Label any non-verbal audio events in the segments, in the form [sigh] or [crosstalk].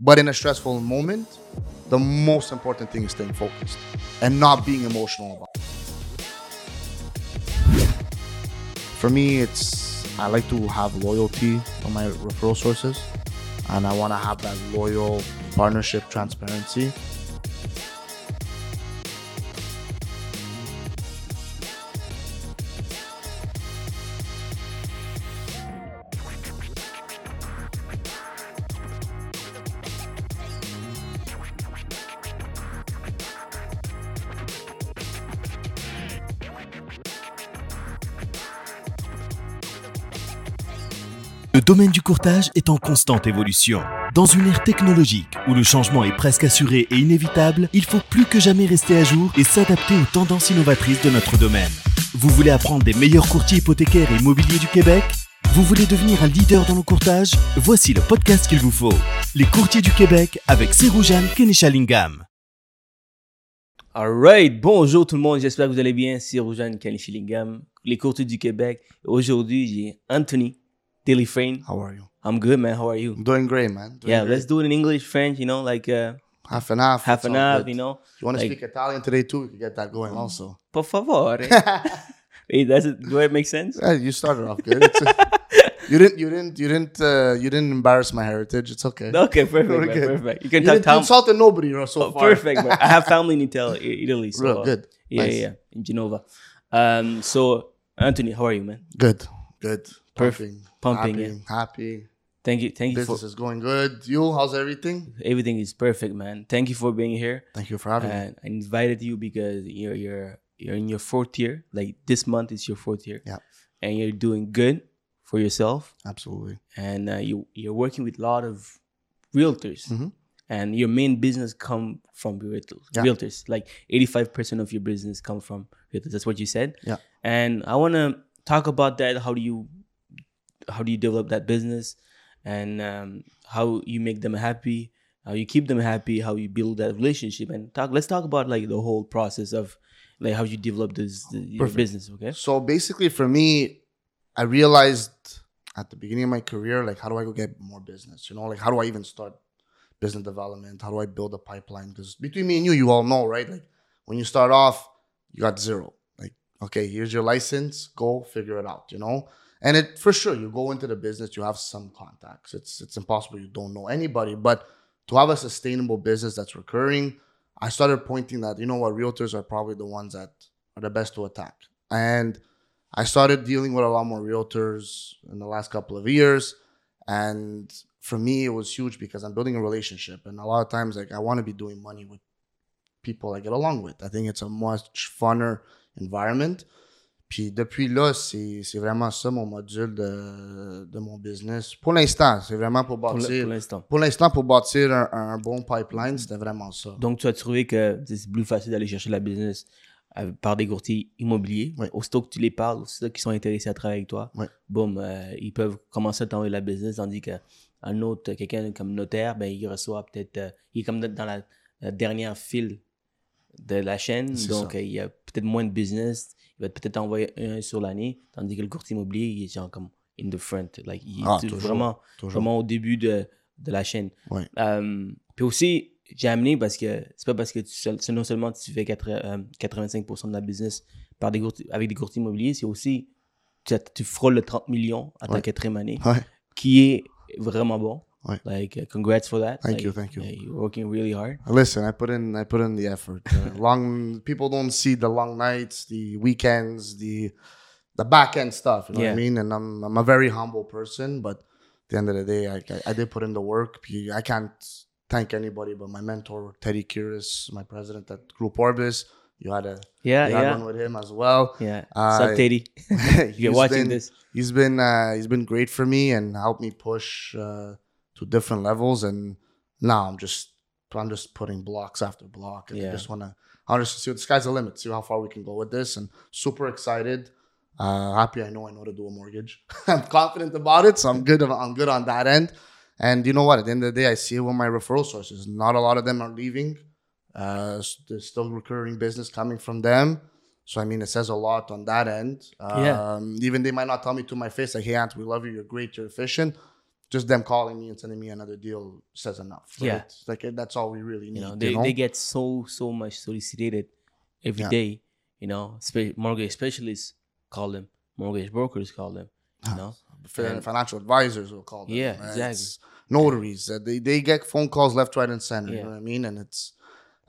But in a stressful moment, the most important thing is staying focused and not being emotional about it. For me, it's I like to have loyalty on my referral sources and I want to have that loyal partnership transparency. Domaine du courtage est en constante évolution. Dans une ère technologique où le changement est presque assuré et inévitable, il faut plus que jamais rester à jour et s'adapter aux tendances innovatrices de notre domaine. Vous voulez apprendre des meilleurs courtiers hypothécaires et immobiliers du Québec? Vous voulez devenir un leader dans le courtage? Voici le podcast qu'il vous faut. Les courtiers du Québec avec Seroujan Kenishalingam. Alright, bonjour tout le monde, j'espère que vous allez bien. C'est Roujan les courtiers du Québec. Aujourd'hui, j'ai Anthony Daily Frame. How are you? I'm good, man. How are you? I'm doing great, man. Doing Yeah, great. let's do it in English, French, you know, like uh, half and half. half and half, good. you know. You want to like- speak Italian today too? We can get that going also. [laughs] Por favore. [laughs] Hey, does it, do it make sense? Yeah, you started off good. [laughs] You didn't, you didn't, you didn't, uh, you didn't embarrass my heritage. It's okay. Okay, perfect, We're man, good. perfect. You can You talk didn't you Tom. insulted nobody so Oh, far. perfect, man. I have family in Italy, Italy so Real good. Yeah, Nice. yeah, yeah, in Genova. Um, so Anthony, how are you, man? Good, good. Perfect. Pumping, Pumping, happy, happy. Thank you, thank you Business for is going good. You, how's everything? everything is perfect, man. Thank you for being here. Thank you for having me. I invited you because you're you're you're in your fourth year. Like this month is your fourth year. Yeah. And you're doing good for yourself, Absolutely. and uh, you you're working with a lot of realtors, Mhm. and your main business come from realtors. Yeah. Realtors, like eighty five percent of your business come from realtors. That's what you said. Yeah. And I want to talk about that. How do you how do you develop that business, and um, how you make them happy, how you keep them happy, how you build that relationship, and talk. Let's talk about like the whole process of like how you develop this the, your business. Okay. So basically, for me, I realized at the beginning of my career, like, how do I go get more business? You know, like, how do I even start business development? How do I build a pipeline? Because between me and you, you all know, right? Like, when you start off, you got zero. Like, okay, here's your license, go figure it out. You know. And it for sure, you go into the business, you have some contacts. It's it's impossible you don't know anybody, but to have a sustainable business that's recurring, I started pointing that you know what, realtors are probably the ones that are the best to attack. And I started dealing with a lot more realtors in the last couple of years. And for me, it was huge because I'm building a relationship. And a lot of times, like, I want to be doing money with people I get along with. I think it's a much funner environment. Puis depuis là, c'est vraiment ça mon module de, de mon business. Pour l'instant, c'est vraiment pour bâtir. pour l'instant. Pour l'instant, pour bâtir un, un bon pipeline, c'était vraiment ça. Donc, tu as trouvé que c'est plus facile d'aller chercher la business euh, par des courtiers immobiliers. Ouais. Aussitôt que tu les parles, aussitôt qu'ils sont intéressés à travailler avec toi, Ouais. boum, euh, ils peuvent commencer à t'envoyer la business, tandis qu'un autre, quelqu'un comme notaire, ben, il reçoit peut-être, euh, il est comme dans la, la dernière file de la chaîne, donc euh, il y a peut-être moins de business, il va peut-être envoyer un sur l'année, tandis que le courtier immobilier, il est genre comme in the front, like, il est Ah, toujours, vraiment, toujours. vraiment au début de, de la chaîne. Ouais. Euh, puis aussi, j'ai amené parce que c'est pas parce que tu, non seulement tu fais quatre- euh, 85% de la business par des courtiers- avec des courtiers immobiliers, c'est aussi tu, tu frôles le 30 millions à ta Ouais. quatrième année, Ouais. qui est vraiment bon. Ouais. Like, uh, congrats for that. Thank Like, you, thank you. uh, you're working really hard. Listen, I put in I put in the effort. Uh, [laughs] long people don't see the long nights, the weekends, the the back end stuff. You know what I mean? And I'm I'm a very humble person, but at the end of the day, I I, I did put in the work. I can't thank anybody but my mentor Teddy Curis, my president at Group Orbis. You had a Yeah, you had yeah. one with him as well. Yeah. Uh, Sup, Teddy? [laughs] You're watching been- this. He's been uh, he's been great for me and helped me push uh, to different levels. And now I'm just I'm just putting blocks after block. And I just wanna I just see the sky's the limit. See how far we can go with this. And super excited. Uh, happy I know I know to do a mortgage. [laughs] I'm confident about it, so I'm good. I'm good on that end. And you know what? At the end of the day, I see it with my referral sources. Not a lot of them are leaving. Uh, there's still recurring business coming from them. So I mean, it says a lot on that end. Um, Yeah. Even they might not tell me to my face like, "Hey, Ant, we love you. You're great. You're efficient." Just them calling me and sending me another deal says enough. Right? Yeah. like that's all we really need. You know, you they, know? they get so so much solicited every Yeah. day. You know, spe- mortgage specialists call them, mortgage brokers call them. You know, and- financial advisors will call them. Yeah, right? exactly. It's notaries. Uh, they they get phone calls left, right, and center. You know what I mean? And it's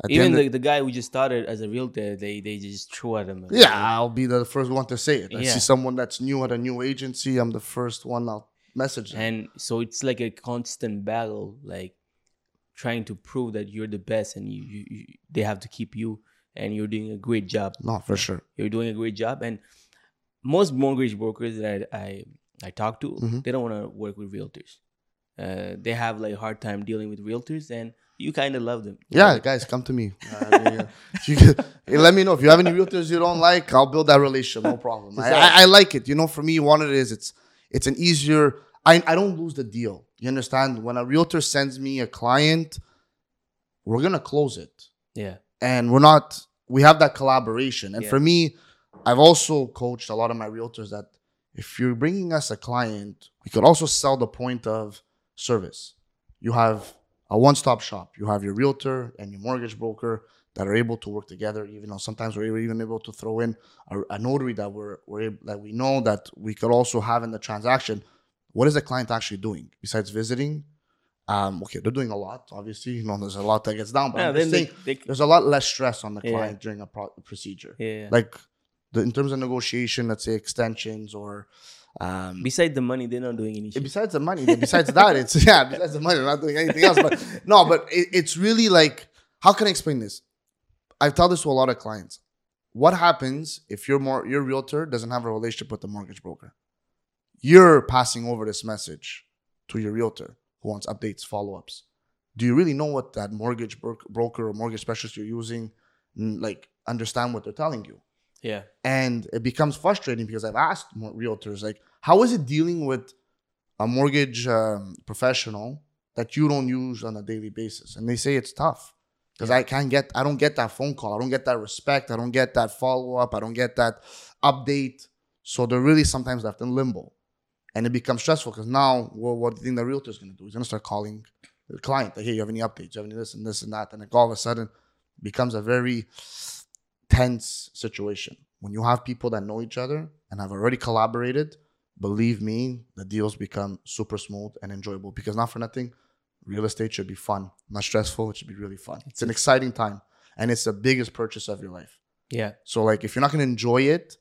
even end the, the guy who just started as a realtor, they they just throw at him. yeah, I'll be the first one to say it. I Yeah. see someone that's new at a new agency. I'm the first one I'll message them. and so it's like a constant battle, like trying to prove that you're the best, and you, you, you they have to keep you, and you're doing a great job. no, for sure. You're doing a great job, and most mortgage brokers that I I, I talk to, Mhm. they don't want to work with realtors. Uh, they have like hard time dealing with realtors, and you kind of love them. Yeah, guys, come to me. I mean, if hey, let me know if you have any realtors you don't like. I'll build that relationship, no problem. I, I, I like it. You know, for me, one of it is it's it's an easier. I I don't lose the deal. You understand? When a realtor sends me a client, we're gonna close it, yeah, and we're not. We have that collaboration, and Yeah. for me, I've also coached a lot of my realtors that if you're bringing us a client, we could also sell the point of service. You have a one-stop shop. You have your realtor and your mortgage broker that are able to work together. Even though sometimes we're even able to throw in a, a notary that we're, we're able, that we know that we could also have in the transaction. What is the client actually doing besides visiting? Um, okay, they're doing a lot. Obviously, you know, there's a lot that gets down, but yeah. I'm Then just they, saying, they, there's a lot less stress on the Yeah. client during a pro- procedure. yeah. Like the, in terms of negotiation, let's say extensions or um, Besides the money, they're not doing anything. besides the money, besides that, it's [laughs] yeah. Besides the money, we're not doing anything else. But no, but it, it's really like, how can I explain this? I tell this to a lot of clients. What happens if your more your realtor doesn't have a relationship with the mortgage broker? You're passing over this message to your realtor who wants updates, follow ups. Do you really know what that mortgage bro- broker or mortgage specialist you're using, like, understand what they're telling you? Yeah, and it becomes frustrating because I've asked more realtors like, how is it dealing with a mortgage um, professional that you don't use on a daily basis? And they say it's tough because I can't get, I don't get that phone call, I don't get that respect, I don't get that follow up, I don't get that update. So they're really sometimes left in limbo, and it becomes stressful because now, well, what do you think the realtor is going to do? He's going to start calling the client like, hey, you have any updates? You have any this and this and that, and like all of a sudden becomes a very tense situation. When you have people that know each other and have already collaborated, believe me, the deals become super smooth and enjoyable because not for nothing, real estate should be fun, not stressful. It should be really fun. It's an exciting time and it's the biggest purchase of your life. yeah. So, like, if you're not going to enjoy it,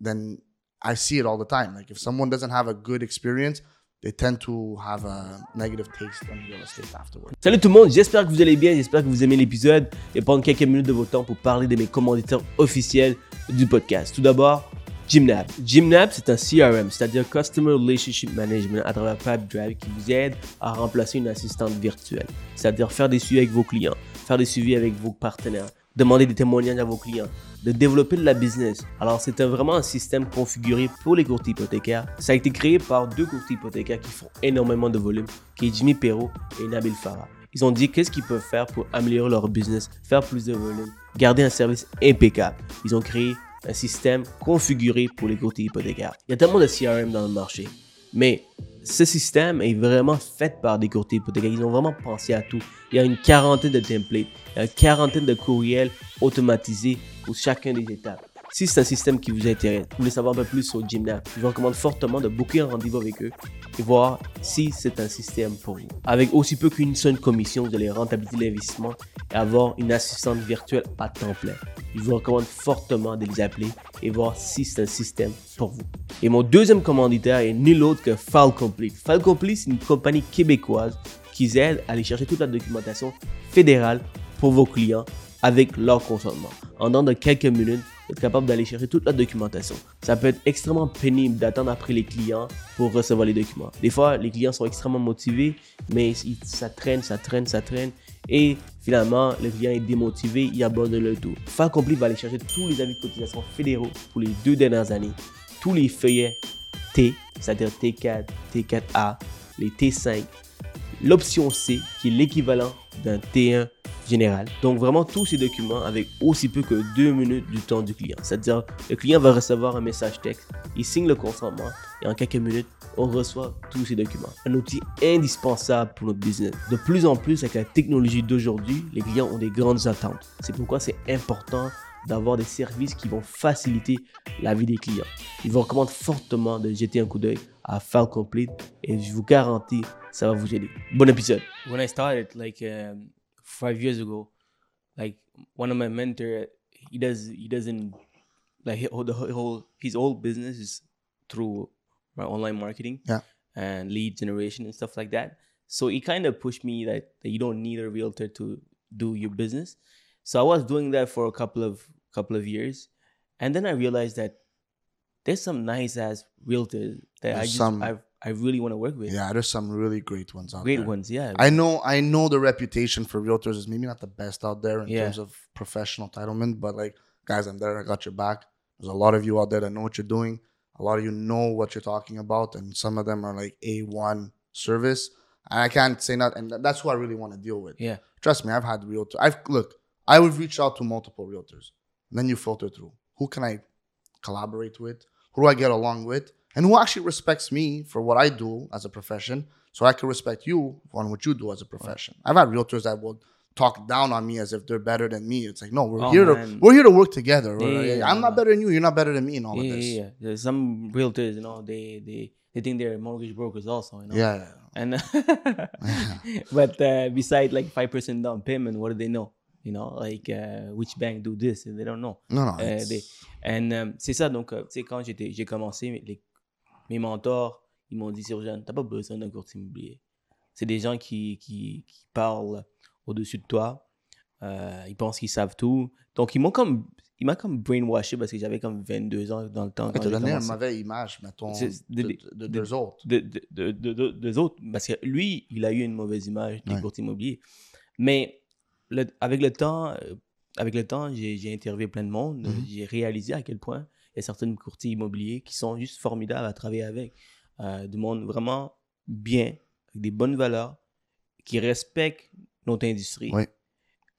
then I see it all the time. Like, if someone doesn't have a good experience, they tend to have a negative taste on real estate afterwards. Salut tout le monde, j'espère que vous allez bien, j'espère que vous aimez l'épisode et prendre quelques minutes de votre temps pour parler de mes commanditaires officiels du podcast. Tout d'abord, Gymnab. Gymnab, c'est un CRM, c'est-à-dire Customer Relationship Management à travers PipeDrive qui vous aide à remplacer une assistante virtuelle, c'est-à-dire faire des suivis avec vos clients, faire des suivis avec vos partenaires, demander des témoignages à vos clients, de développer de la business. Alors, c'est vraiment un système configuré pour les courtiers hypothécaires. Ça a été créé par deux courtiers hypothécaires qui font énormément de volume, qui est Jimmy Perrault et Nabil Farah. Ils ont dit qu'est-ce qu'ils peuvent faire pour améliorer leur business, faire plus de volume, garder un service impeccable? Ils ont créé un système configuré pour les courtiers hypothécaires. Il y a tellement de CRM dans le marché, mais ce système est vraiment fait par des courtiers hypothécaires. Ils ont vraiment pensé à tout. Il y a une quarantaine de templates, il y a une quarantaine de courriels automatisés pour chacun des étapes. Si c'est un système qui vous intéresse, vous voulez savoir un peu plus sur Gymnab, je vous recommande fortement de booker un rendez-vous avec eux et voir si c'est un système pour vous. Avec aussi peu qu'une seule commission, vous allez rentabiliser l'investissement et avoir une assistante virtuelle à temps plein. Je vous recommande fortement de les appeler et voir si c'est un système pour vous. Et mon deuxième commanditaire est nul autre que File Complete. File Complete, c'est une compagnie québécoise qui aide à aller chercher toute la documentation fédérale pour vos clients avec leur consentement. En dans de quelques minutes, êtes capable d'aller chercher toute la documentation. Ça peut être extrêmement pénible d'attendre après les clients pour recevoir les documents. Des fois, les clients sont extrêmement motivés, mais ça traîne, ça traîne, ça traîne. Et finalement, le client est démotivé, il abandonne le tout. File Complete va aller chercher tous les avis de cotisation fédéraux pour les deux dernières années, tous les feuillets T, c'est-à-dire T4, T4A, les T5, l'option C, qui est l'équivalent d'un T1 général. Donc vraiment tous ces documents avec aussi peu que deux minutes du temps du client. C'est-à-dire, le client va recevoir un message texte, il signe le consentement et en quelques minutes, on reçoit tous ces documents. Un outil indispensable pour notre business. De plus en plus, avec la technologie d'aujourd'hui, les clients ont des grandes attentes. C'est pourquoi c'est important d'avoir des services qui vont faciliter la vie des clients. Je vous recommande fortement de jeter un coup d'œil à File Complete et je vous garantis, ça va vous aider. Bon épisode. When I started, like um, five years ago, like one of my mentor, he does, he doesn't, like he- the whole, his whole business is through my online marketing Yeah. and lead generation and stuff like that. So he kind of pushed me that, that you don't need a realtor to do your business. So I was doing that for a couple of couple of years, and then I realized that there's some nice ass realtors that I just some- I I really want to work with. Yeah, there's some really great ones out Great there. Great ones, yeah. I know I know the reputation for realtors is maybe not the best out there in Yeah. terms of professional entitlement, but like guys, I'm there, I got your back. There's a lot of you out there that know what you're doing. A lot of you know what you're talking about, and some of them are like A1 service. And I can't say that, and that's who I really want to deal with. yeah, Trust me, I've had realtors. I've look, I would reach out to multiple realtors. And then you filter through. Who can I collaborate with? Who do I get along with? And who actually respects me for what I do as a profession, so I can respect you on what you do as a profession. I've had realtors that will talk down on me as if they're better than me. It's like, no, we're Oh, here man. to we're here to work together. Yeah, yeah, yeah, I'm not better than you. You're not better than me in all of this. yeah. There's some realtors, you know, they they they think they're mortgage brokers also, you know. Yeah. And [laughs] [laughs] but uh, beside like five percent down payment, what do they know? You know, like uh, which bank do this? And they don't know. No, no. It's- des- and, um, c'est ça, donc, euh, tu sais, quand j'ai commencé, mes- les- mes mentors, ils m'ont dit, Sirjan, t'as pas besoin d'un courtier immobilier. C'est des gens qui, qui, qui parlent au-dessus de toi. Euh, ils pensent qu'ils savent tout. Donc, ils m'ont comme, il m'a comme brainwashé parce que j'avais comme 22 ans dans le temps. J'ai donné une mauvaise image, mettons, de, de- de, de- de- d'eux autres. de, de, de, de- de- des autres. Parce que lui, il a eu une mauvaise image des Ouais. courtiers immobiliers. Mais le- avec le temps, euh, avec le temps, j'ai interviewé plein de monde. Mhm. J'ai réalisé à quel point il y a certains courtiers immobiliers qui sont juste formidables à travailler avec. Euh, du monde vraiment bien, avec des bonnes valeurs, qui respectent notre industrie. Oui.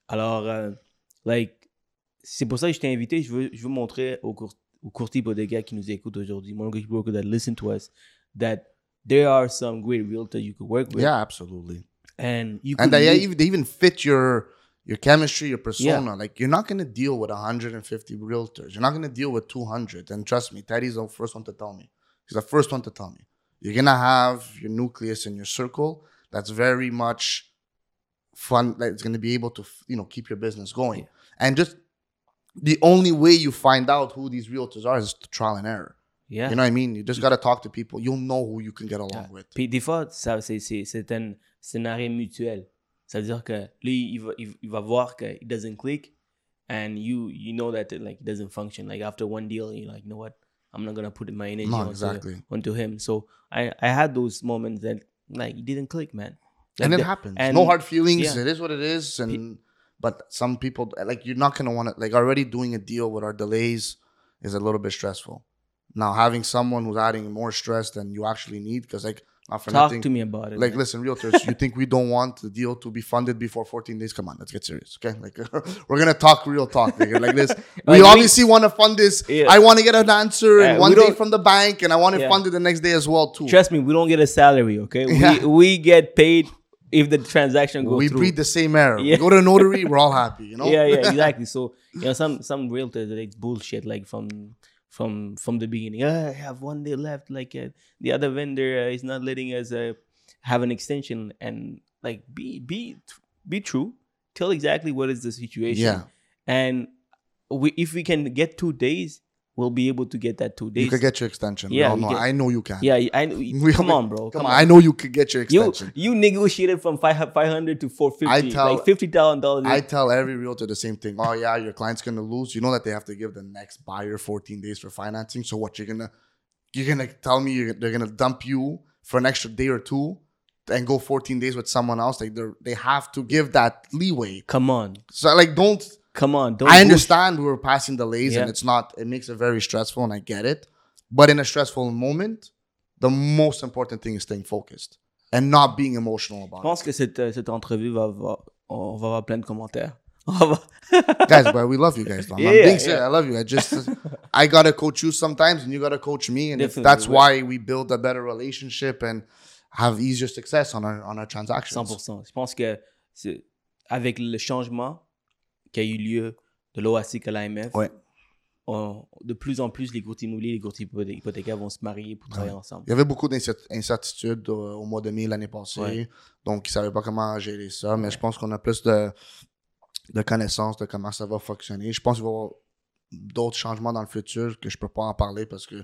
Alors, euh, like, c'est pour ça que je t'ai invité. Je veux, je veux montrer aux, cour aux courtiers gars qui nous écoutent aujourd'hui, mortgage brokers that listen to us, that there are some great realtors you could work with. Yeah, absolutely. And you could and they even, they even fit your your chemistry, your persona. Like you're not gonna deal with 150 realtors. You're not gonna deal with 200. And trust me, Teddy's the first one to tell me. He's the first one to tell me. You're gonna have your nucleus in your circle that's very much fun. Like it's gonna be able to you know keep your business going. And just the only way you find out who these realtors are is trial and error. yeah. You know what I mean? You just gotta talk to people. You'll know who you can get along Yeah. with. Puis des fois, ça, c'est, c'est, c'est un scénario mutuel. Ça veut dire que lui, il va, il, il va voir que it doesn't click and you you know that it, like it doesn't function. Like after one deal, you're like, you know what? I'm not gonna put my energy No, onto, exactly. onto him. So I, I had those moments that like it didn't click, man. Like and it the- happens. and- no hard feelings. yeah. It is what it is. And but some people like you're not gonna want to like already doing a deal with our delays is a little bit stressful. Now having someone who's adding more stress than you actually need because like not for Talk nothing. to me about it. Like man. listen, realtors, you think we don't want the deal to be funded before 14 days? Come on, let's get serious, okay? Like [laughs] we're gonna talk real talk, nigga. Like this, [laughs] we Like, we- obviously want to fund this. Yeah. I want to get an answer Yeah, in one day from the bank, and I want it Yeah. funded the next day as well too. Trust me, we don't get a salary, okay? We we get paid if the transaction goes we through. breathe the same air. Yeah. We go to a notary, we're all happy, you know. [laughs] yeah, yeah, exactly. So you know, some some realtors they bullshit like from from from the beginning. "Ah, I have one day left. Like uh, the other vendor uh, is not letting us uh, have an extension, and like be be be true. Tell exactly what is the situation. Yeah. and we if we can get two days, we'll be able to get that two days. You could get your extension. Yeah, no, can- I know you can. yeah, I [laughs] We- come on, bro. Come on, I know you could get your extension. you negotiated from five five hundred to four fifty. I tell- like fifty thousand dollars. I tell every realtor the same thing. Oh yeah, your client's gonna lose. You know that they have to give the next buyer 14 days for financing. So what you're gonna you're gonna tell me you're, they're gonna dump you for an extra day or two and go 14 days with someone else? Like they they have to give that leeway. Come on, So like don't come on. Don't I understand we were passing delays and Yeah. it's not, it makes it very stressful and I get it. But in a stressful moment, the most important thing is staying focused. and not being emotional Je about pense que cette, euh, cette entrevue va avoir, on va avoir plein de commentaires. [laughs] It. [laughs] guys, but we love you guys. though. I'm Yeah, being yeah, serious. yeah. I love you. I just, I gotta coach you sometimes, and you gotta coach me, and if that's ouais. why we build a better relationship and have easier success on our on our transactions. 100%. Je pense que avec le changement qui a eu lieu de l'OASIC à l'AMF, Ouais. on- de plus en plus, les courtiers immobiliers, les hypothé- hypothécaires vont se marier pour travailler ensemble. Il y avait beaucoup d'incertitudes au, au mois de mai l'année passée. Ouais. Donc, ils ne savaient pas comment gérer ça. Mais je pense qu'on a plus de, de connaissances de comment ça va fonctionner. Je pense qu'il va y avoir d'autres changements dans le futur que je ne peux pas en parler parce que euh,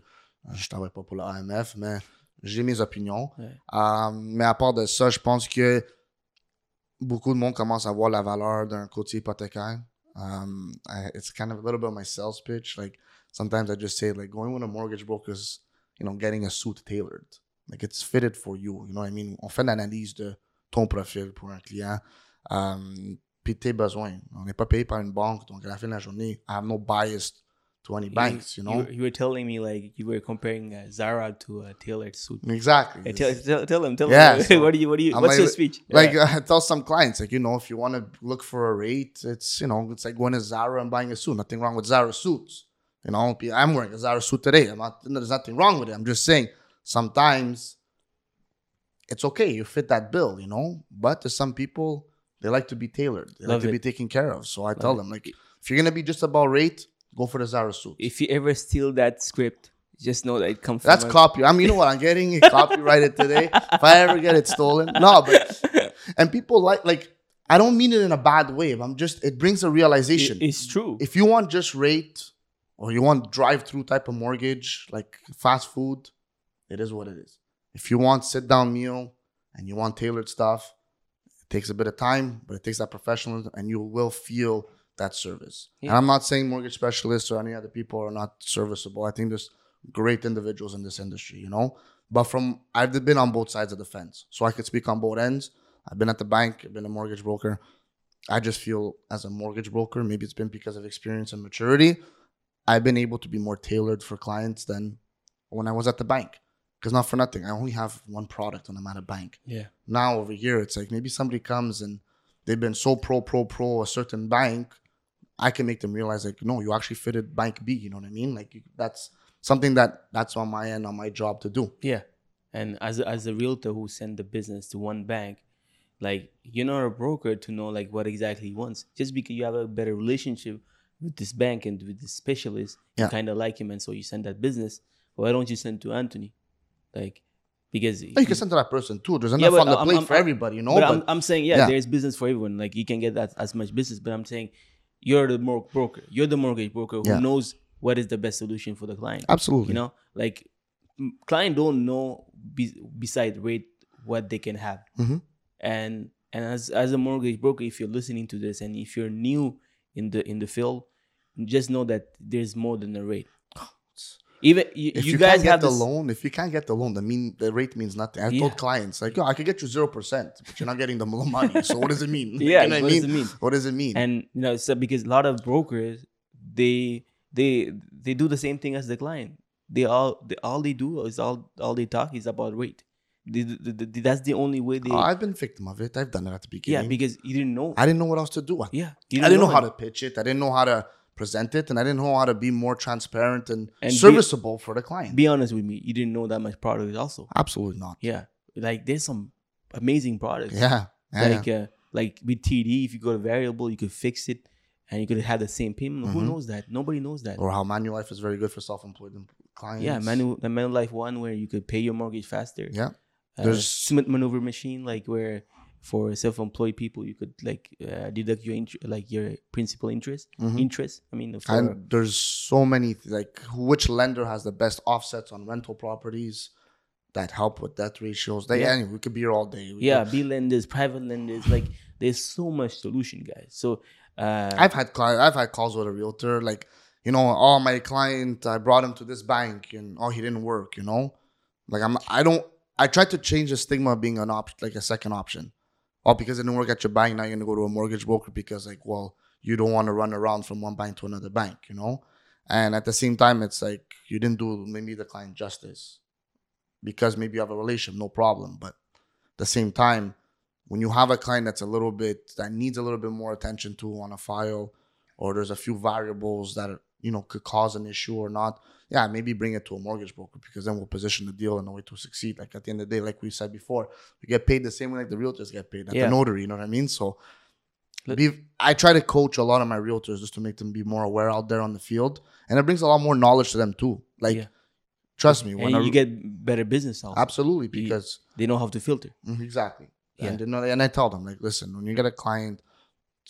je ne travaille pas pour l'AMF, mais j'ai mes opinions. Ouais. Euh, mais à part de ça, je pense que beaucoup de monde commence à voir la valeur d'un courtier hypothécaire. Um, I- it's kind of a little bit of my sales pitch. Like sometimes I just say like going with a mortgage broker is, you know, getting a suit tailored. Like it's fitted for you. You know what I mean? On fait l'analyse de ton profil pour un client. Um, puis tes besoins. On n'est pas payé par une banque, donc à la fin de la journée, I have no bias to any banks, you know? You, were telling me like you were comparing uh, Zara to a tailored suit. exactly. Hey, tell, tell, tell them, tell Yeah, them. so what do you, what do you, I'm what's like- your speech? Like Yeah. [laughs] I tell some clients, like you know, if you want to look for a rate, it's you know, it's like going to Zara and buying a suit. Nothing wrong with Zara suits. You know, I'm wearing a Zara suit today. I'm not. There's nothing wrong with it. I'm just saying sometimes it's okay. You fit that bill, you know. But to some people, they like to be tailored. They Love like to be taken care of. So I tell it. them, like, if you're gonna be just about rate, go for the Zara suit. if you ever steal that script, just know that it comes That's copy. I mean, you know what? I'm getting it copyrighted today. [laughs] If I ever get it stolen, no, but [laughs] and people like like I don't mean it in a bad way. But I'm just it brings a realization. It- it's true. if you want just rate or you want drive through type of mortgage like fast food, it is what it is. If you want sit down meal and you want tailored stuff, it takes a bit of time, but it takes that professionalism, and you will feel that service. And I'm not saying mortgage specialists or any other people are not serviceable. I think there's great individuals in this industry, you know. But from I've been on both sides of the fence, so I could speak on both ends. I've been at the bank, I've been a mortgage broker. I just feel as a mortgage broker, maybe it's been because of experience and maturity, I've been able to be more tailored for clients than when I was at the bank. Because not for nothing, I only have one product when I'm at a bank. yeah. Now over here, it's like maybe somebody comes and they've been so pro, pro, pro a certain bank. I can make them realize like, no, you actually fitted bank B. You know what I mean? Like you- that's something that that's on my end, on my job to do. Yeah. And as a, as a realtor who sent the business to one bank, like you're not a broker to know like what exactly he wants. Just because you have a better relationship with this bank and with this specialist, Yeah. you kind of like him, and so you send that business. Why don't you send to Anthony? Like because you can send to that person too. There's Yeah, enough but on the I'm- plate I'm- for everybody, you know. but, But, I'm, I'm saying yeah, yeah. there's business for everyone. Like you can get that as much business, but I'm saying you're the mor- broker. You're the mortgage broker who Yeah. knows what is the best solution for the client. absolutely, You know, like client don't know be, beside rate what they can have. Mhm. And and as as a mortgage broker, if you're listening to this and if you're new in the in the field, just know that there's more than a rate. Even you, if you, you, guys can't get have the this, loan, if you can't get the loan, the mean the rate means nothing. I've Yeah. told clients like, yo, I could get you zero percent, but you're not getting the [laughs] money. So what does it mean? Yeah, [laughs] you know what does it mean? What does it mean? and you know so because a lot of brokers they they they do the same thing as the client they all they, all they do is all all they talk is about rate They- they- they- that's the only way they Oh, I've been victim of it. I've done it at the beginning. yeah because you didn't know I didn't know what else to do. I, yeah you I didn't know how to pitch it. I didn't know how to present it, and I didn't know how to be more transparent and, And be- serviceable for the client. be honest with me you didn't know that much product also Absolutely not. yeah like there's some amazing products Yeah. yeah. like uh, like with TD if you go to variable you could fix it and you could have the same payment who Mhm. knows that nobody knows that or how Manulife is very good for self-employed em- clients. yeah manual the Manulife one where you could pay your mortgage faster Yeah. uh, There's- a Smith maneuver machine like where for self-employed people you could like uh, deduct your int- like your principal interest Mhm. interest i mean And there's so many like which lender has the best offsets on rental properties that help with debt ratios. They Yeah. anyway, we could be here all day. We yeah could- b lenders private lenders like there's so much solution guys so uh I've had cli- I've had calls with a realtor like you know, oh my client, I brought him to this bank and oh he didn't work. You know, like I'm I don't I tried to change the stigma of being an option like a second option. Oh, because it didn't work at your bank, now you're gonna go to a mortgage broker because like well you don't want to run around from one bank to another bank. You know, and at the same time it's like you didn't do maybe the client justice because maybe you have a relationship, no problem, but at the same time, when you have a client that's a little bit that needs a little bit more attention to on a file, or there's a few variables that you know could cause an issue or not, yeah, maybe bring it to a mortgage broker because then we'll position the deal in a way to succeed. Like at the end of the day, like we said before, we get paid the same way like the realtors get paid at Yeah. the notary. You know what I mean? So. Be, I try to coach a lot of my realtors just to make them be more aware out there on the field, and it brings a lot more knowledge to them too. Like, Yeah. trust me, when and you get better business also. absolutely You- because They know how to filter. Mhm, exactly. Yeah. And you know, and I tell them like, listen, when you get a client,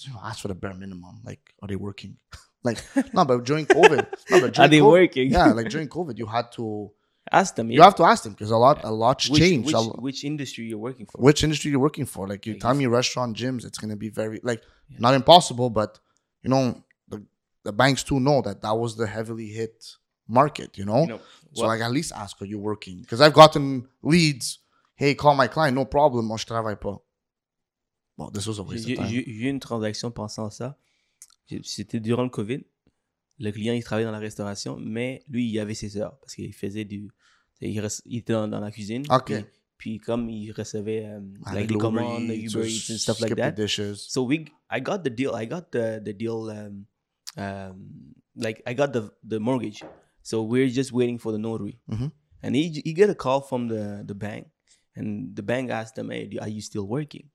you know, ask for the bare minimum. Like, are they working? [laughs] like, no, but during COVID, no, but [laughs] during Are they COVID- working? Yeah, like during [laughs] COVID, you had to, Ask them. you have to ask them because a lot, a lot's which, changed. Which, A which industry you're working for? which industry you're working for. Like you tell me restaurant gyms, it's gonna be very like Yeah. not impossible, but you know the the banks too know that that was the heavily hit market. You know, You know, so like at least ask are you working? Because I've gotten leads. Hey, call my client, no problem. Moi je travaille pas. Bon, this was a waste of time. j'ai- j'ai eu une transaction pensant à ça. C'était durant le COVID. Le client, il travaillait dans la restauration, mais lui, il avait ses heures parce qu'il faisait du. Il, était dans, dans la cuisine. Ok. Puis, puis comme il recevait Ah, like commandes, Eats Uber Eats and stuff like the that. So we, I got the deal. I got the the deal. Um, um, like I got the the mortgage. So we're just waiting for the notary. Mhm. And he he get a call from the the bank, and the bank asked him, "Hey, are you still working?"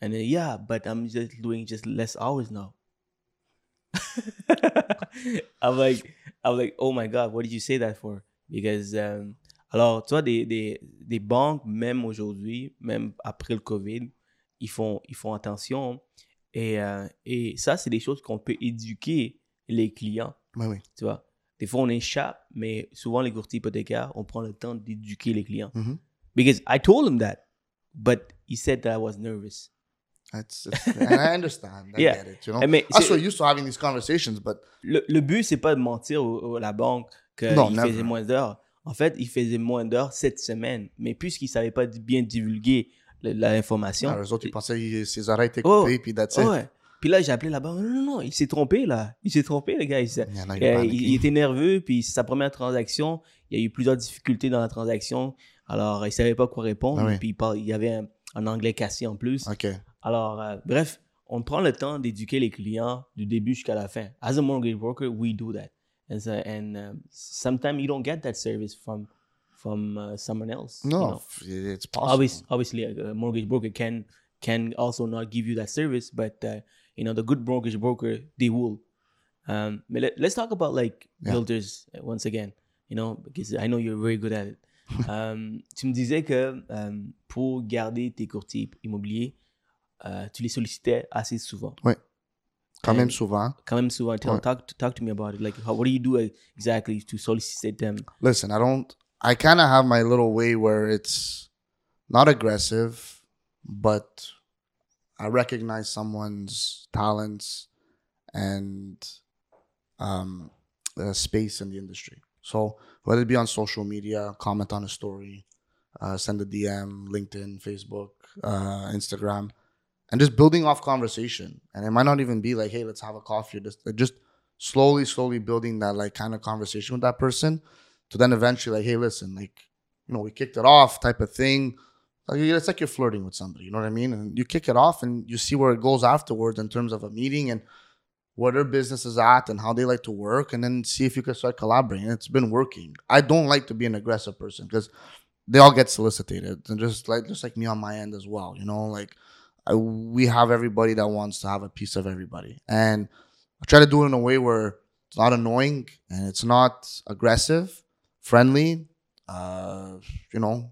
And then, yeah, but I'm just doing just less hours now. [laughs] I'm like, I'm like, oh my god, what did you say that for? Because um, alors, tu vois, des, des, des banques, même aujourd'hui, même après le COVID, ils font, ils font attention. Et, euh, et ça, c'est des choses qu'on peut éduquer les clients. Oui, oui. Tu vois, des fois, on échappe, mais souvent, les courtiers hypothécaires, on prend le temps d'éduquer les clients. Mhm. Because I told him that, but he said that I was nervous. That's, I [laughs] understand. I Yeah. get it. You know, Eh, mais used to having these conversations, but le, le but, c'est pas de mentir au- à la banque qu'il faisait moins d'heures. En fait, il faisait moins d'heures cette semaine. Mais puisqu'il savait pas bien divulguer l'information. ah, eux autres, ils pensaient que ses oreilles étaient Oh. coupées, puis that's it. Ouais. Puis là, j'ai appelé la banque. Non, non, non, il s'est trompé, là. Il s'est trompé, le gars. Il, Euh, il- panicking. il était nerveux, puis c'est sa première transaction. Il y a eu plusieurs difficultés dans la transaction. Alors, il savait pas quoi répondre. Ah oui. Puis il, parle- il y avait un, un anglais cassé en plus. OK. Alors, euh, bref, on prend le temps d'éduquer les clients du début jusqu'à la fin. As a mortgage broker, we do that. And, so, and um, sometimes you don't get that service from from uh, someone else. you No, know? it's possible. Obviously, obviously, a, mortgage broker can can also not give you that service, but uh, you know the good mortgage broker they will. Um, let, talk about like Yeah. builders uh, once again. You know, because I know you're very good at it. [laughs] um, tu me disais que um, pour garder tes courtiers immobiliers, euh, tu les sollicitais assez souvent. Quand même And- souvent. Quand même souvent. Tell, Ouais. talk, talk to me about it. Like, how, what do you do exactly to solicit them? Listen, I don't. I kind of have my little way where it's not aggressive, but I recognize someone's talents and um, uh, space in the industry. So whether it be on social media, comment on a story, uh, send a DM, LinkedIn, Facebook, uh, Instagram, and just building off conversation. And it might not even be like, hey, let's have a coffee. Just just slowly, slowly building that like kind of conversation with that person to then eventually like, hey, listen, like, you know, we kicked it off type of thing. Like, it's like you're flirting with somebody, you know what I mean? And you kick it off and you see where it goes afterwards in terms of a meeting and where their business is at and how they like to work and then see if you can start collaborating. It's been working. I don't like to be an aggressive person because they all get solicited and just like just like me on my end as well, you know, like I, we have everybody that wants to have a piece of everybody. And I try to do it in a way where it's not annoying and it's not aggressive, friendly, uh, you know,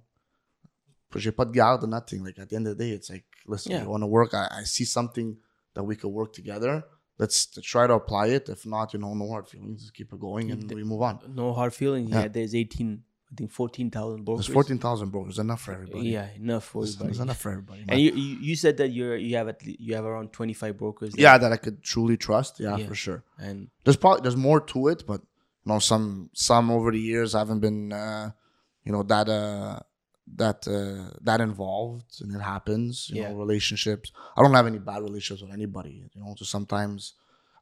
push j'ai pas de garde, nothing. Like at the end of the day, it's like, listen, Yeah. you want to work. I, I see something that we could work together. Let's try to apply it. If not, you know, no hard feelings. Just keep it going and we move on. No hard feelings. Yeah. Yeah, there's 18, I think 14,000 brokers. There's 14,000 brokers. Enough for everybody. Yeah, enough for It's, everybody. it's enough for everybody. man. And you, you you said that you're you have at least, you have around 25 brokers. there. yeah, that I could truly trust. Yeah, Yeah. for sure. And There's probably there's more to it, but you know, some some over the years haven't been uh, you know that uh that uh that involved and it happens. You Yeah. know, relationships. I don't have any bad relationships with anybody. You know, so sometimes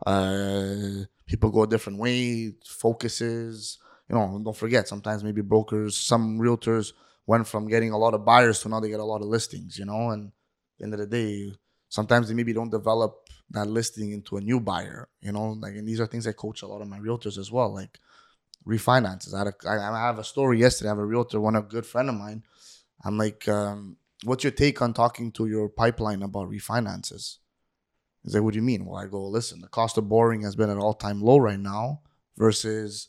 uh people go a different way, focuses. You know, don't forget sometimes maybe brokers, some realtors went from getting a lot of buyers to now they get a lot of listings, you know. And end of the day, sometimes they maybe don't develop that listing into a new buyer, you know. Like, and these are things I coach a lot of my realtors as well, like refinances. I, had have a story yesterday. I have a realtor, one a good friend of mine. I'm like, um, what's your take on talking to your pipeline about refinances? He's like, what do you mean? Well, I go, listen, the cost of borrowing has been at all time low right now versus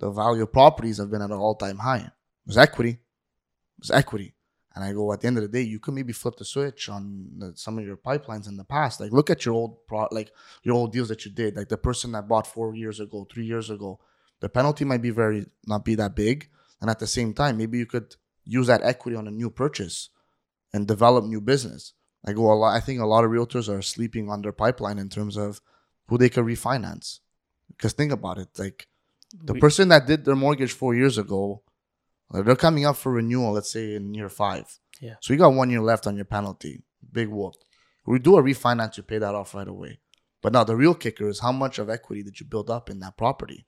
the value of properties have been at an all time high. There's equity. There's equity. And I go, at the end of the day, you could maybe flip the switch on the, some of your pipelines in the past. Like, look at your old pro, like your old deals that you did. Like the person that bought four years ago, three years ago, the penalty might be very not be that big, and at the same time, maybe you could use that equity on a new purchase and develop new business. I go a lot. I think a lot of realtors are sleeping on their pipeline in terms of who they could refinance. Because think about it, like the We- person that did their mortgage four years ago, they're coming up for renewal. Let's say in year five. Yeah. So you got one year left on your penalty. Big whoop. We do a refinance, you pay that off right away. But now the real kicker is how much of equity did you build up in that property,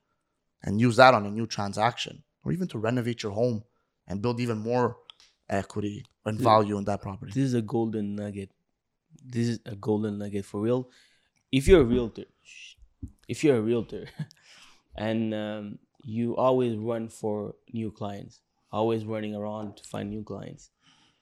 and use that on a new transaction, or even to renovate your home and build even more equity and value in that property. This is a golden nugget. This is a golden nugget for real. If you're a realtor, if you're a realtor, [laughs] and um, you always run for new clients, always running around to find new clients,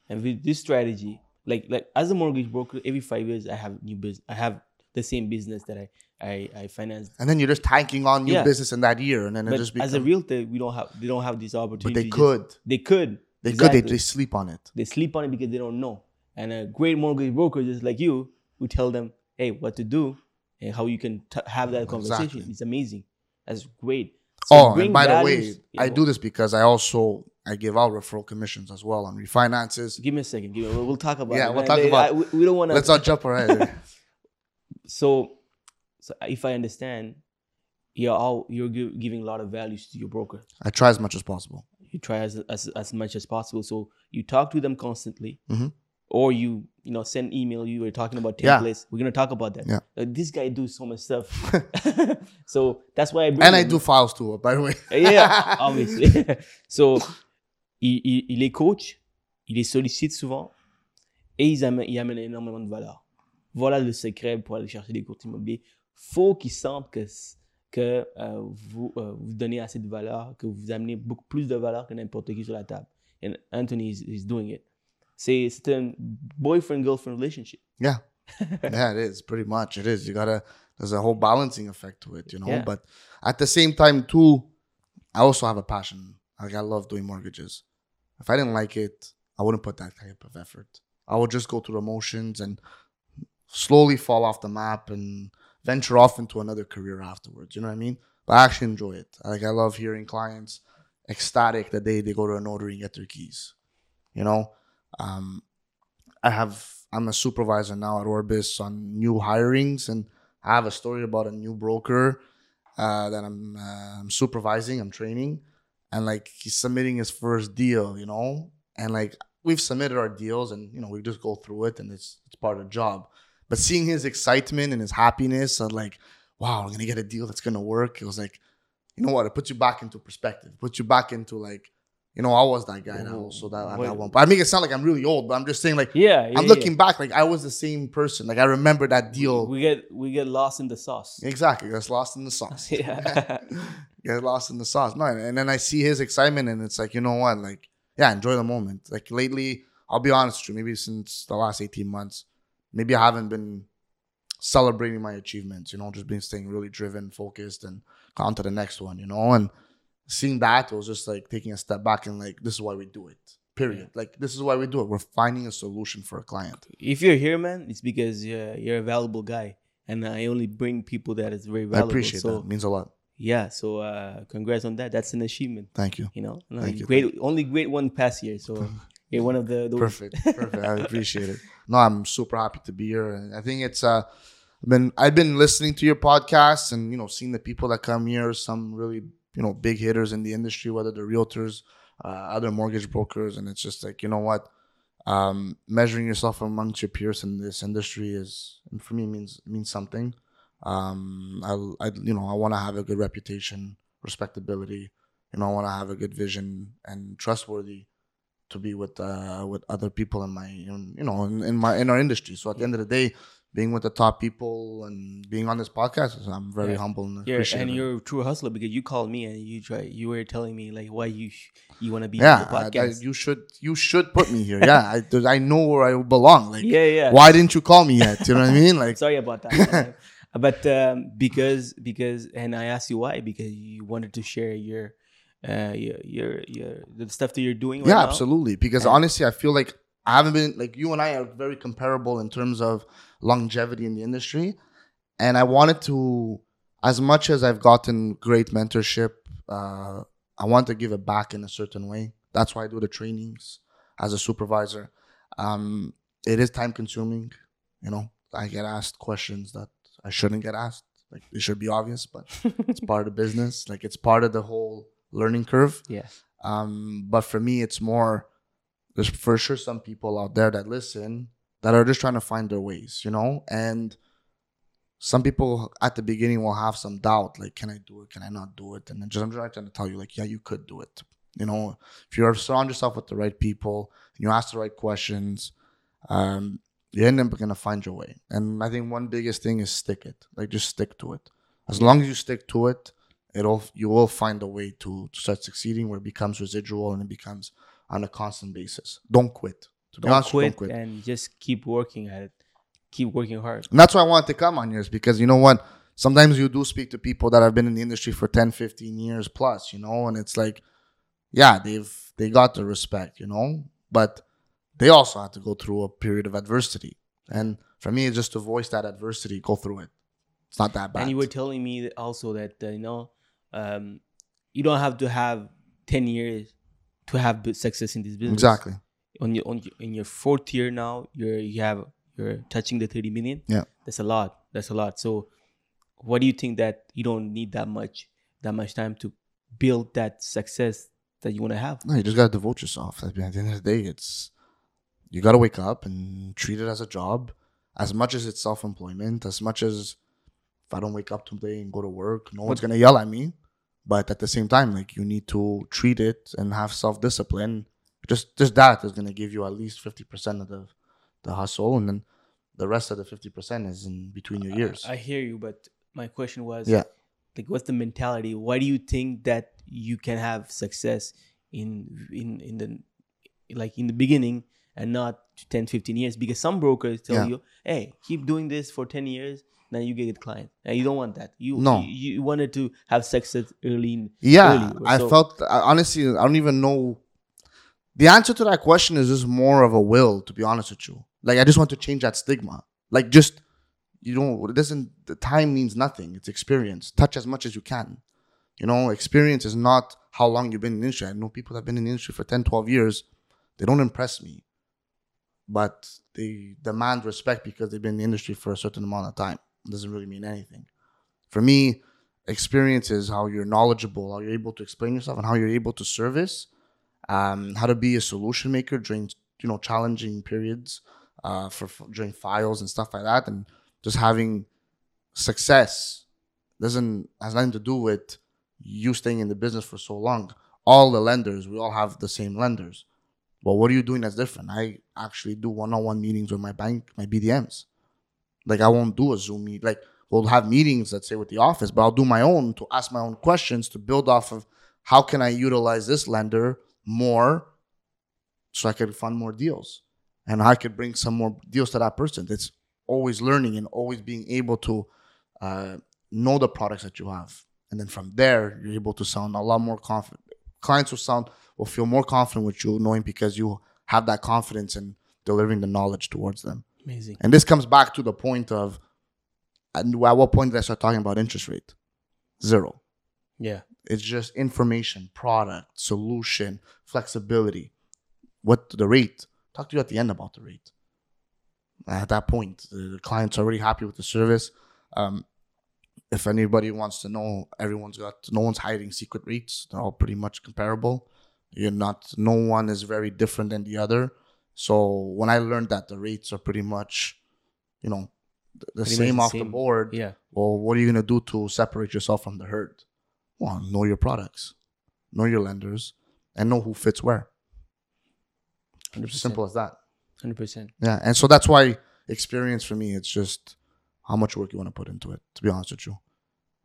and with this strategy, like like as a mortgage broker, every five years I have new business. I have the same business that I I, I finance. And then you're just tanking on new Yeah. business in that year, and then it But just as a realtor, we don't have they don't have this But they could, just- they could, they could, they, Exactly. they sleep on it. they sleep on it because they don't know. And a great mortgage broker, just like you, who tell them, hey, what to do and how you can t- have that conversation. Exactly. It's amazing. That's great. So oh, and by the way, I do this because I also I give out referral commissions as well on refinances. Give me a second. Give me, we'll, we'll talk about Yeah, it. we'll talk They- about- I- we, we don't want to. Let's not jump ahead. [laughs] So, so if I understand, you're all you're gi- giving a lot of values to your broker. I try as much as possible. you try as, as as much as possible. So you talk to them constantly, Mhm. Or you you know send email. You were talking about Yeah. templates. We're gonna talk about that. Yeah. This guy do so much stuff. [laughs] [laughs] so that's why I bring And I do files too, by the way. [laughs] Yeah, obviously. so il, il, il les coach, il les sollicite souvent et ils amènent, ils amènent énormément de valeur. Voilà le secret pour aller chercher des courtiers immobiliers. Faut qu'ils sentent que que euh, vous euh, vous donnez assez de valeur, que vous amenez beaucoup plus de valeur que n'importe qui sur la table. And Anthony is, is doing it. C'est c'est un boyfriend girlfriend relationship. Yeah. [laughs] yeah, it is pretty much. It is. You gotta. There's a whole balancing effect to it, you know. Yeah. But at the same time, too, I also have a passion. Like I love doing mortgages. If I didn't like it, I wouldn't put that type of effort. I would just go through the motions and slowly fall off the map and venture off into another career afterwards. You know what I mean? But I actually enjoy it. Like I love hearing clients ecstatic the day they go to a notary and get their keys. You know, um, I have I'm a supervisor now at Orbis on new hirings, and I have a story about a new broker uh, that I'm uh, I'm supervising, I'm training, and like he's submitting his first deal, you know, and like we've submitted our deals, and you know we just go through it, and it's it's part of the job. But seeing his excitement and his happiness, and like, wow, I'm gonna get a deal that's gonna work. It was like, you know what? It puts you back into perspective. It puts you back into like, you know, I was that guy now. So that at that one. But I make it sound like I'm really old, but I'm just saying like Yeah, yeah I'm yeah. looking back, like I was the same person. Like I remember that deal. We get we get lost in the sauce. exactly. Gets lost in the sauce. [laughs] Yeah. [laughs] Get lost in the sauce. No, and then I see his excitement, and it's like, you know what? Like, yeah, enjoy the moment. Like lately, I'll be honest with you, maybe since the last 18 months, maybe I haven't been celebrating my achievements, you know, just being staying really driven, focused, and on to the next one, you know. And seeing that was just like taking a step back and like, this is why we do it. Period. Like this is why we do it. We're finding a solution for a client. if you're here, man, it's because you're, you're a valuable guy, and I only bring people that is very valuable. I appreciate so that. It means a lot. yeah, so uh, congrats on that. That's an achievement. Thank you. You know, No, Thank you, great, only great one past year. So [laughs] you're one of the, the Perfect. [laughs] Perfect. I appreciate it. No, I'm super happy to be here. I think it's uh been I've been listening to your podcasts and you know seeing the people that come here, some really, you know, big hitters in the industry, whether they're realtors, uh, other mortgage brokers, and it's just like, you know what? Um, measuring yourself amongst your peers in this industry is for me means means something. Um, I, I you know I want to have a good reputation, respectability. You know, I want to have a good vision and trustworthy to be with uh, with other people in my in, you know in, in my in our industry. So at the end of the day, being with the top people and being on this podcast, I'm very Yeah. humble and You're, appreciative. and you're a true hustler because you called me and you try you were telling me like why you sh- you want to be yeah, on the I- I- you should you should put me here. Yeah, I I know where I belong. Like, yeah, yeah. why didn't you call me yet? You know what I mean? [laughs] Like, Sorry about that. [laughs] but um, because because and I asked you why because you wanted to share your uh your your, your the stuff that you're doing. Right yeah, now. absolutely. Because And- honestly, I feel like I haven't been like you and I are very comparable in terms of longevity in the industry, and I wanted to, as much as I've gotten great mentorship, uh, I want to give it back in a certain way. That's why I do the trainings as a supervisor. Um, it is time consuming, you know. I get asked questions that I shouldn't get asked. Like it should be obvious, but it's [laughs] part of the business. Like it's part of the whole learning curve. Yeah. Um, but for me, it's more. There's for sure some people out there that listen that are just trying to find their ways, you know. And some people at the beginning will have some doubt, like, can I do it? Can I not do it? And then just I'm just trying to tell you, like, yeah, you could do it. You know, if you surround yourself with the right people and you ask the right questions, um, you end up gonna find your way. And I think one biggest thing is stick it. Like, just stick to it. As long as you stick to it, it'll you will find a way to, to start succeeding where it becomes residual and it becomes on a constant basis. Don't quit. To Don't quit, don't quit. and just keep working at it. Keep working hard. And that's why I wanted to come on yours because you know what? Sometimes you do speak to people that have been in the industry for 10, 15 years plus, you know, and it's like, yeah, they've they got the respect, you know, but they also had to go through a period of adversity. And for me, it's just to voice that adversity, go through it. It's not that bad. And you were telling me also that uh, you know, um, you don't have to have ten years to have success in this business. exactly. On your on your, in your fourth year now, you're you have you're touching the thirty million. Yeah. that's a lot. That's a lot. So, what do you think that you don't need that much that much time to build that success that you want to have? No, you just gotta devote yourself. At the end of the day, it's you gotta wake up and treat it as a job. As much as it's self employment, as much as if I don't wake up today and go to work, no one's But- gonna yell at me. But at the same time, like you need to treat it and have self discipline. Just just that is gonna give you at least fifty percent of the the hustle, and then the rest of the fifty percent is in between your years. I hear you, but my question was, Yeah. like, what's the mentality? Why do you think that you can have success in in in the like in the beginning and not 10, 15 years? Because some brokers tell Yeah. you, hey, keep doing this for ten years, then you get a client. And you don't want that. You No. you, you wanted to have success early. In, Yeah, early. I So- felt honestly. I don't even know. The answer to that question is just more of a will, to be honest with you. Like I just want to change that stigma. Like just you know, it doesn't. The time means nothing. It's experience. Touch as much as you can. You know, experience is not how long you've been in the industry. I know people that have been in the industry for 10, 12 years. They don't impress me, but they demand respect because they've been in the industry for a certain amount of time. It doesn't really mean anything. For me, experience is how you're knowledgeable, how you're able to explain yourself, and how you're able to service, um, how to be a solution maker during you know challenging periods, uh, for during files and stuff like that, and just having success doesn't has nothing to do with you staying in the business for so long. All the lenders, we all have the same lenders. But what are you doing that's different? I actually do one-on-one meetings with my bank, my BDMs. Like I won't do a Zoom meet. Like we'll have meetings, let's say, with the office, but I'll do my own to ask my own questions to build off of how can I utilize this lender more so I can fund more deals. And I could bring some more deals to that person. It's always learning and always being able to uh, know the products that you have. And then from there, you're able to sound a lot more confident. Clients will sound will feel more confident with you knowing because you have that confidence in delivering the knowledge towards them. Amazing. And this comes back to the point of and at what point did I start talking about interest rate? Zero. Yeah. It's just information, product, solution, flexibility. What the rate? Talk to you at the end about the rate. At that point, the client's already happy with the service. Um, if anybody wants to know, everyone's got no one's hiding secret rates. They're all pretty much comparable. You're not. No one is very different than the other. So when I learned that the rates are pretty much, you know, the, the Pretty much same the off the board, Yeah. well, what are you gonna do to separate yourself from the herd? Well, know your products, know your lenders, and know who fits where. 100%. Simple as that. Hundred percent. Yeah, and so that's why experience for me, it's just how much work you want to put into it. To be honest with you,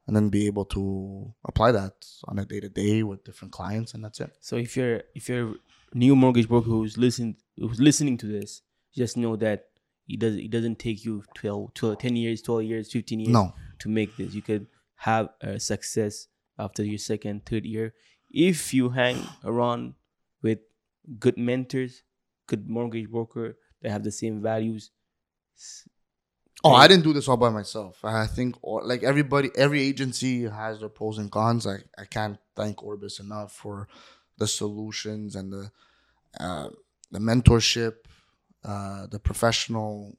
and then be able to apply that on a day to day with different clients, and that's it. So if you're if you're new mortgage broker who's listening who's listening to this, just know that it does it doesn't take you 12, 12 10 years, 12 years, 15 years No, to make this. You could have a success after your second, third year if you hang around with good mentors, good mortgage broker that have the same values. Oh, I didn't do this all by myself. I think like everybody, every agency has their pros and cons. I, I can't thank Orbis enough for the solutions and the uh, the mentorship, uh, the professional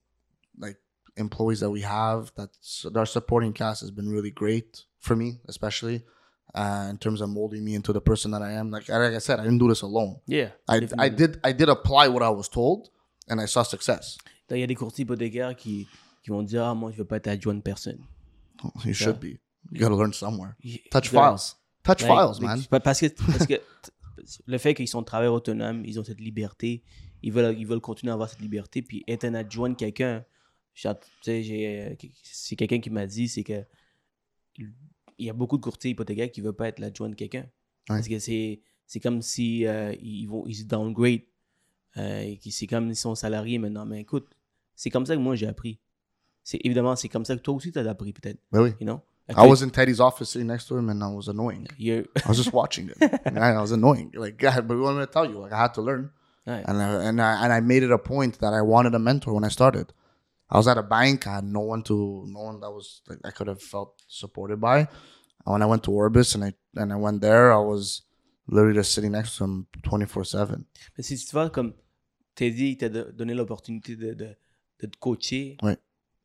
like employees that we have. That's our supporting cast has been really great for me, especially uh, in terms of molding me into the person that I am. Like like I said, I didn't do this alone. Yeah. I, I did I did apply what I was told, and I saw success. Il y a des courtiers hypothécaires qui, qui vont dire Ah, moi, je veux pas être adjoint de personne. You should be. You got to learn somewhere. Touch gotta- files. Touch Like, files, man. pa- Parce que, parce que le fait qu'ils sont travailleurs autonomes, ils ont cette liberté, ils veulent, ils veulent continuer à avoir cette liberté, puis être un adjoint de quelqu'un, euh, c'est quelqu'un qui m'a dit, c'est que il y a beaucoup de courtiers hypothécaires qui ne veulent pas être l'adjoint de quelqu'un. Parce que c'est, c'est comme si euh, ils vont ils se downgrade. Euh, c'est comme s'ils sont salariés maintenant. Mais écoute, c'est comme ça que moi j'ai appris. C'est, évidemment, c'est comme ça que toi aussi tu as appris peut-être. Ben oui. You know? I was in Teddy's office sitting next to him and I was annoying. You're- [laughs] I was just watching. And [laughs] I was annoying. Like, God, but what am I to tell you? Like, I had to learn. And I, and, I, and I made it a point that I wanted a mentor when I started. I was at a bank. I had no one to, no one that was, like, I could have felt supported by. And when I went to Orbis and I, and I went there, I was literally just sitting next to him 24 7. Mais si tu vois, comme Teddy il t'a do- donné l'opportunité de, de, de te coacher, Ouais.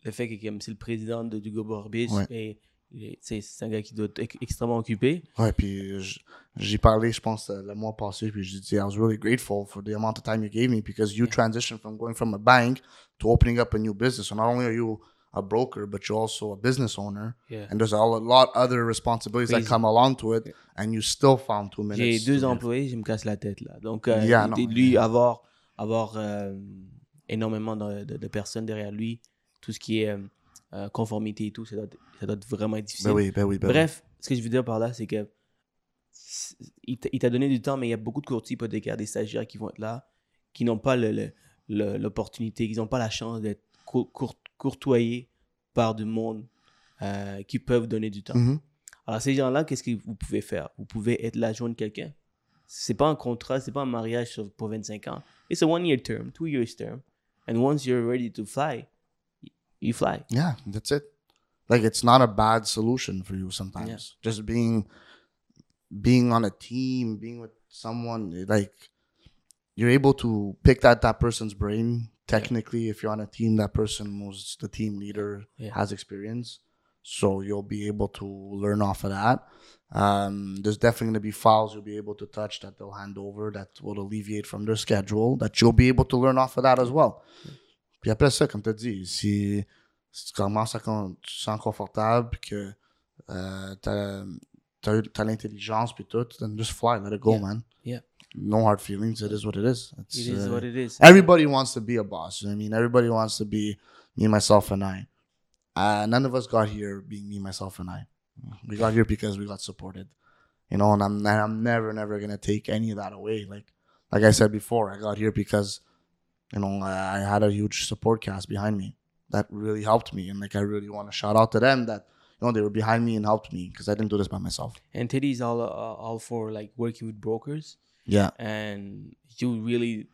le fait que comme c'est le président de du Groupe Orbis, Ouais. et, et, tu sais, c'est un gars qui doit être ex- extrêmement occupé. Ouais, puis j'ai parlé, je pense, euh, le mois passé, puis j'ai dit, I was really grateful for the amount of time you gave me because you transitioned from going from a bank to opening up a new business. So not only are you a broker, but you're also a business owner. Yeah. And there's a lo- lot other responsibilities that Crazy. come along to it, and you still found two minutes. J'ai deux employés, je me casse la tête là. Donc, euh, Yeah, non, lui, yeah. avoir, avoir euh, énormément de, de- de personnes derrière lui, tout ce qui est euh, euh, conformité et tout, ça doit, ça doit être vraiment être difficile. Ben oui, ben oui, ben oui. Bref, ce que je veux dire par là, c'est que il t'a donné du temps, mais il y a beaucoup de courtiers hypothécaires, des stagiaires qui vont être là, qui n'ont pas l'opportunité, qui n'ont pas la chance d'être cour- cour- courtoyés par du monde euh, qui peuvent donner du temps. Mhm. Alors, ces gens-là, qu'est-ce que vous pouvez faire? Vous pouvez être l'agent de quelqu'un. C'est pas un contrat, c'est pas un mariage pour 25 ans. It's a one-year term, two years term. And once you're ready to fly, you fly. Yeah, that's it. Like it's not a bad solution for you sometimes. Just being being on a team, being with someone like you're able to pick that that person's brain technically. If you're on a team that person was the team leader Yeah. has experience. So you'll be able to learn off of that. Um, there's definitely going to be files you'll be able to touch that they'll hand over that will alleviate from their schedule that you'll be able to learn off of that as well. Puis après ça comme tu as dit si, si tu commences à con- tu te sens confortable puis que euh, t'as l'intelligence puis tout then just fly let it go Yeah. man Yeah. no hard feelings it is what it is it's, It is uh, what it is. everybody wants to be a boss. I mean, everybody wants to be me, myself, and I. Uh, none of us got here being me, myself, and I. We got here because we got supported, you know. And I'm, and I'm never, never gonna take any of that away. Like, like I said before, I got here because, you know, I, I had a huge support cast behind me that really helped me, and like I really want to shout out to them that you know they were behind me and helped me because I didn't do this by myself. And Teddy's all uh, all for like working with brokers, Yeah, and you really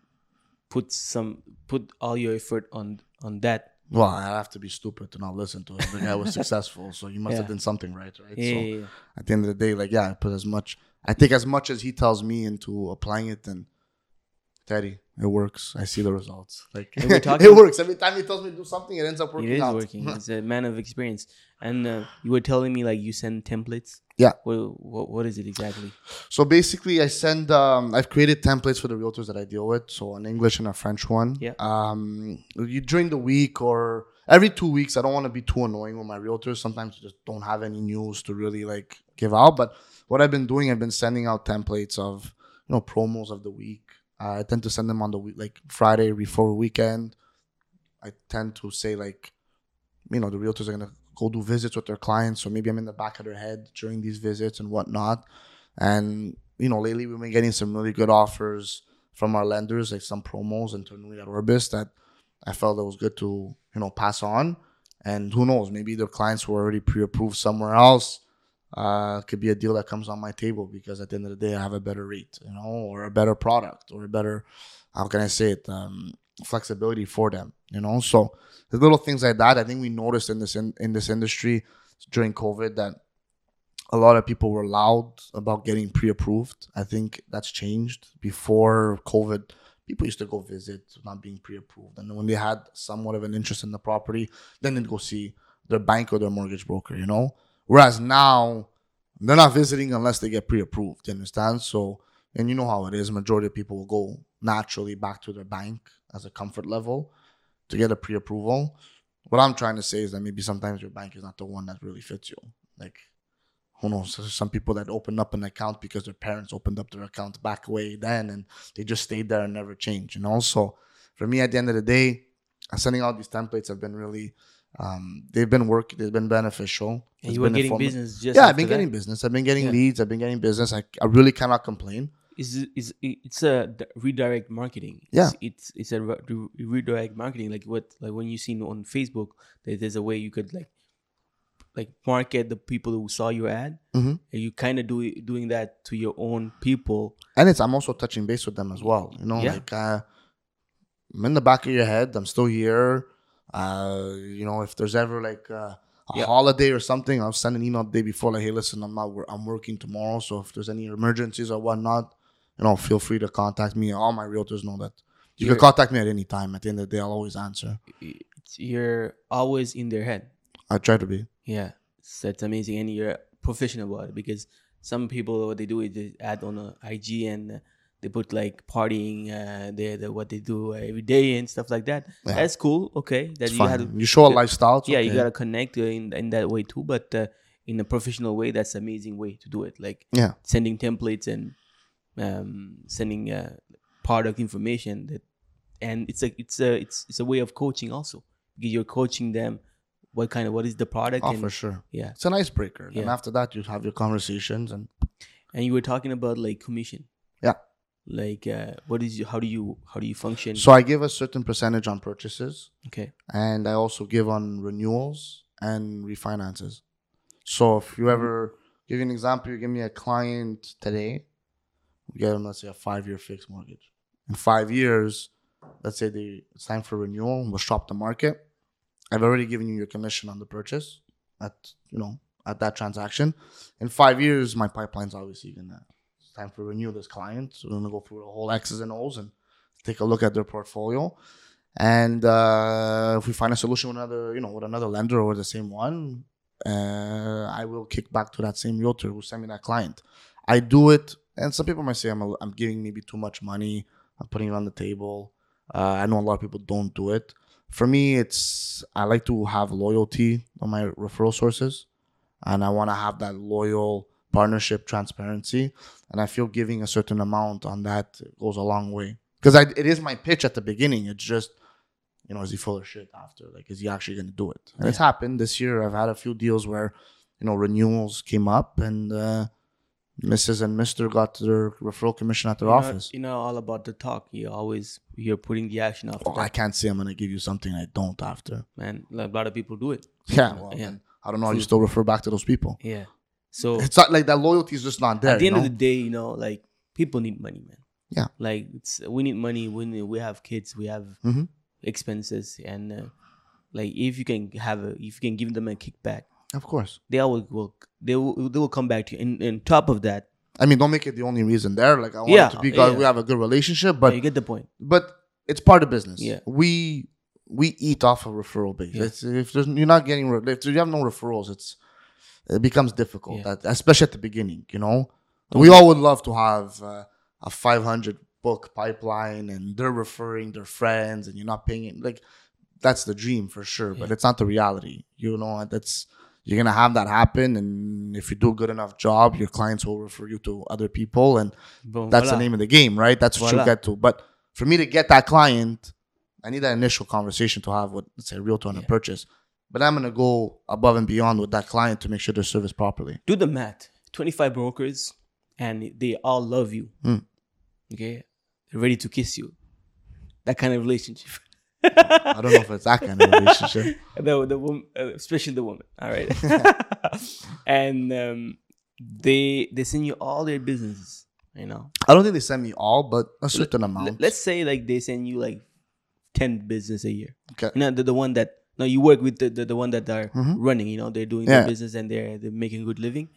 put some put all your effort on on that. well, I have to be stupid to not listen to him. The guy was [laughs] successful, so you must have done something right, right? Yeah, so, yeah, yeah. at the end of the day, like yeah, I put as much. I think as much as he tells me into applying it, then Teddy, it works. I see the results. Like And we're [laughs] talking- it works every time he tells me to do something. It ends up working. It is out. working. [laughs] It's a man of experience. And uh, you were telling me like you send templates. Yeah. What what, what is it exactly? So basically, I send. Um, I've created templates for the realtors that I deal with. So an English and a French one. Yeah. Um, you during the week or every two weeks. I don't want to be too annoying with my realtors. Sometimes you just don't have any news to really like give out. But what I've been doing, I've been sending out templates of you know promos of the week. I tend to send them on the like Friday before weekend. I tend to say like, you know, the realtors are gonna go do visits with their clients, so maybe I'm in the back of their head during these visits and whatnot. And you know, lately we've been getting some really good offers from our lenders, like some promos internally at Orbis that I felt it was good to you know pass on. And who knows, maybe their clients were already pre-approved somewhere else. Uh, could be a deal that comes on my table because at the end of the day, I have a better rate, you know, or a better product, or a better, how can I say it, um, flexibility for them, you know. So the little things like that, I think we noticed in this in, in this industry during COVID that a lot of people were loud about getting pre-approved. I think that's changed. Before COVID, people used to go visit not being pre-approved, and when they had somewhat of an interest in the property, then they'd go see their bank or their mortgage broker. You know, whereas now they're not visiting unless they get pre-approved. You understand? So, and you know how it is. Majority of people will go naturally back to their bank as a comfort level to get a pre-approval. What I'm trying to say is that maybe sometimes your bank is not the one that really fits you. Like who knows? There's some people that opened up an account because their parents opened up their account back way then and they just stayed there and never changed, you know? So for me, at the end of the day, sending out these templates have been really, um, they've been work, they've been beneficial. And It's you were getting business just Yeah, I've been that? getting business. I've been getting Yeah. leads. I've been getting business. I, I really cannot complain. is is it's a redirect marketing. Yeah. it's it's, it's a re- re- redirect marketing. Like what like when you see on Facebook, there, there's a way you could like like market the people who saw your ad, Mhm. and you kind of do doing that to your own people. And it's, I'm also touching base with them as well. You know, Yeah. like, uh, I'm in the back of your head. I'm still here. Uh, you know, if there's ever like uh, a Yeah. holiday or something, I'll send an email the day before, like, hey, listen, I'm not, I'm working tomorrow. So if there's any emergencies or whatnot, you know, feel free to contact me. All my realtors know that. You You're- can contact me at any time. At the end of the day, I'll always answer. You're always in their head. I try to be. Yeah, that's amazing, and you're professional about it because some people what they do is they add on a IG and uh, they put like partying, uh, they what they do every day and stuff like that. Yeah. That's cool. Okay, that It's you had you show a lifestyle. yeah, you gotta connect uh, in in that way too, but uh, in a professional way, that's amazing way to do it. Like Yeah. sending templates and um, sending uh, product information that, and it's a it's a it's it's a way of coaching also because you're coaching them what kind of what is the product Oh, and for sure. yeah It's an icebreaker. And after that, you have your conversations and and you were talking about like commission Yeah. Like uh, what is you, how do you how do you function so I give a certain percentage on purchases. okay and I also give on renewals and refinances. So if you ever give you an example, you give me a client today, we get them let's say a five year fixed mortgage. In five years, let's say they it's time for renewal, we'll shop the market. I've already given you your commission on the purchase at you know at that transaction. In five years, my pipeline's obviously gonna time for renew this client. So we're gonna go through the whole X's and O's and take a look at their portfolio. And uh, if we find a solution with another, you know, with another lender or the same one, uh, I will kick back to that same realtor who sent me that client. I do it, and some people might say I'm, a, I'm giving maybe too much money. I'm putting it on the table. Uh, I know a lot of people don't do it. For me, it's I like to have loyalty on my referral sources, and I want to have that loyal partnership transparency. And I feel giving a certain amount on that goes a long way because it is my pitch at the beginning. It's just you know, is he full of shit after? Like, is he actually going to do it? And it's happened this year. I've had a few deals where, you know, renewals came up and uh, Mrs. and Mister got their referral commission at their you know, office. you know all about the talk you always you're putting the action after Oh, I can't say I'm going to give you something I don't after. man a lot of people do it Yeah, well, Yeah. then I don't know. how You still refer back to those people. yeah so It's not like that loyalty is just not there. at the you end of the day you know like people need money man Yeah. like it's we need money we need, we have kids we have Mhm. expenses and uh, like if you can have a if you can give them a kickback of course. they always will they will they will come back to you and, and top of that I mean, don't make it the only reason there. Like, I want Yeah, it to be because yeah. we have a good relationship, but but you get the point but it's part of business. Yeah. we we eat off a referral base. Yeah. If there's, you're not getting if you have no referrals, it's it becomes difficult, Yeah. at, especially at the beginning. You know, we all would love to have uh, a 500 book pipeline, and they're referring their friends, and you're not paying it. Like that's the dream for sure, but it's not the reality. You know, that's you're gonna have that happen, and if you do a good enough job, your clients will refer you to other people, and Bon, that's voilà. the name of the game, right? That's what Voilà. you'll get to. But for me to get that client, I need that initial conversation to have with, let's say, a realtor on a purchase. But I'm gonna go above and beyond with that client to make sure they're serviced properly. do the math 25 brokers and they all love you Mm. okay they're ready to kiss you that kind of relationship [laughs] I don't know if it's that kind of relationship. [laughs] the, the woman uh, especially the woman all right [laughs] and um, they they send you all their businesses you know I don't think they send me all, but a certain amount. Let- let's say like they send you like 10 business a year okay. you know the, the one that no you work with the, the, the one that are Mhm. running you know they're doing Yeah. their business and they're they're making good living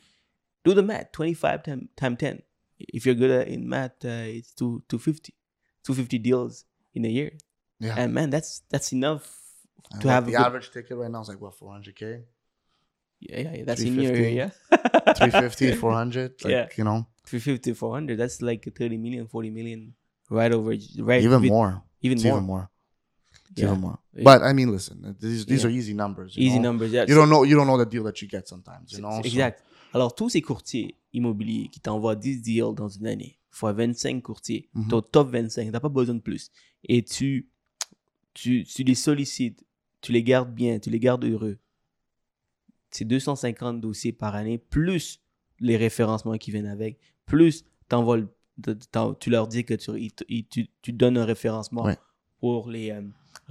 do the math 25 time, time 10 if you're good at in math uh, it's two 250 250 deals in a year Yeah. and man that's that's enough And to what have a the average ticket right now is like what 400k, yeah yeah, yeah that's in your 350, area [laughs] 350, [laughs] 400. Like, Yeah. you know, 350 400 that's like 30 million 40 million right over right even with- more. even It's more even more. It's Yeah. more. But I mean, listen, these these Yeah. are easy numbers. easy know? numbers yeah You don't know. You don't know the deal that you get sometimes. You know? So- Exact. Alors, tous ces courtiers immobiliers qui t'envoient 10 deals dans une année, fois 25 courtiers, Mhm. t'as au top 25, t'as pas besoin de plus. Et tu, tu, tu les sollicites, tu les gardes bien, tu les gardes heureux. C'est 250 dossiers par année, plus les référencements qui viennent avec, plus t'envoies tu leur dis que tu, tu, tu donnes un référencement Ouais. pour les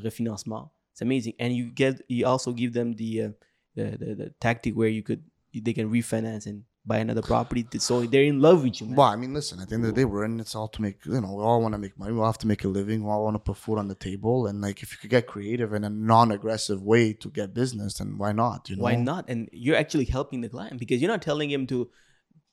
refinancements. It's amazing. And you get you also give them the, uh, the, the the tactic where you could they can refinance and buy another property. So they're in love with you, man. Well, I mean, listen. At the end of the day, we're in this all to make. You know, we all want to make money. We all have to make a living. We all want to put food on the table. And like, if you could get creative in a non-aggressive way to get business, then why not? You know. Why not? And you're actually helping the client because you're not telling him to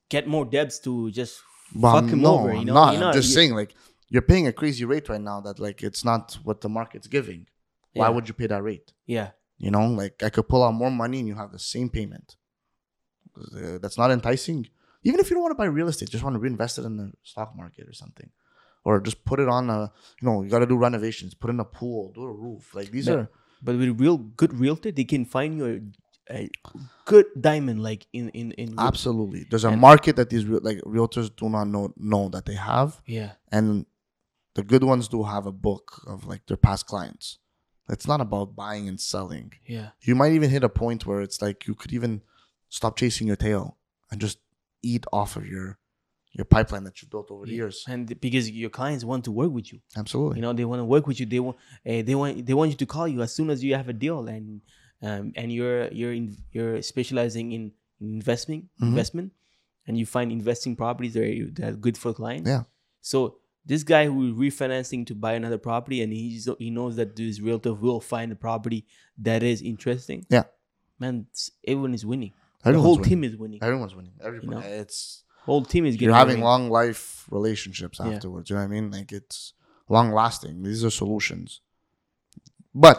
get more debts to just Well, fuck him no, over. You I'm not. You're I'm just saying, like, you're paying a crazy rate right now. That like, it's not what the market's giving. Why would you pay that rate? Yeah, You know, like I could pull out more money and you have the same payment. Uh, That's not enticing. Even if you don't want to buy real estate, just want to reinvest it in the stock market or something, or just put it on a. You know, you got to do renovations, put in a pool, do a roof. Like these But- are but with real good realtor, they can find you a, a good diamond, like in in in. real- absolutely. There's a And- market that these real, like realtors do not know know that they have, Yeah, and the good ones do have a book of like their past clients. It's not about buying and selling. yeah. you might even hit a point where it's like you could even stop chasing your tail and just eat off of your your pipeline that you built over the years. And because your clients want to work with you, Absolutely. you know, they want to work with you. They want, uh, they want, they want you to call you as soon as you have a deal, and um, and you're you're in, you're specializing in investing, Mhm. investment, and you find investing properties that are, that are good for clients. Yeah. So this guy who is refinancing to buy another property, and he's he knows that this realtor will find a property that is interesting. Yeah. man, everyone is winning. Everyone's the whole winning. team is winning. Everyone's winning. Everybody. know? It's whole team is getting. you're having ring. long life relationships Yeah. afterwards. You know what I mean? Like it's long lasting. These are solutions. But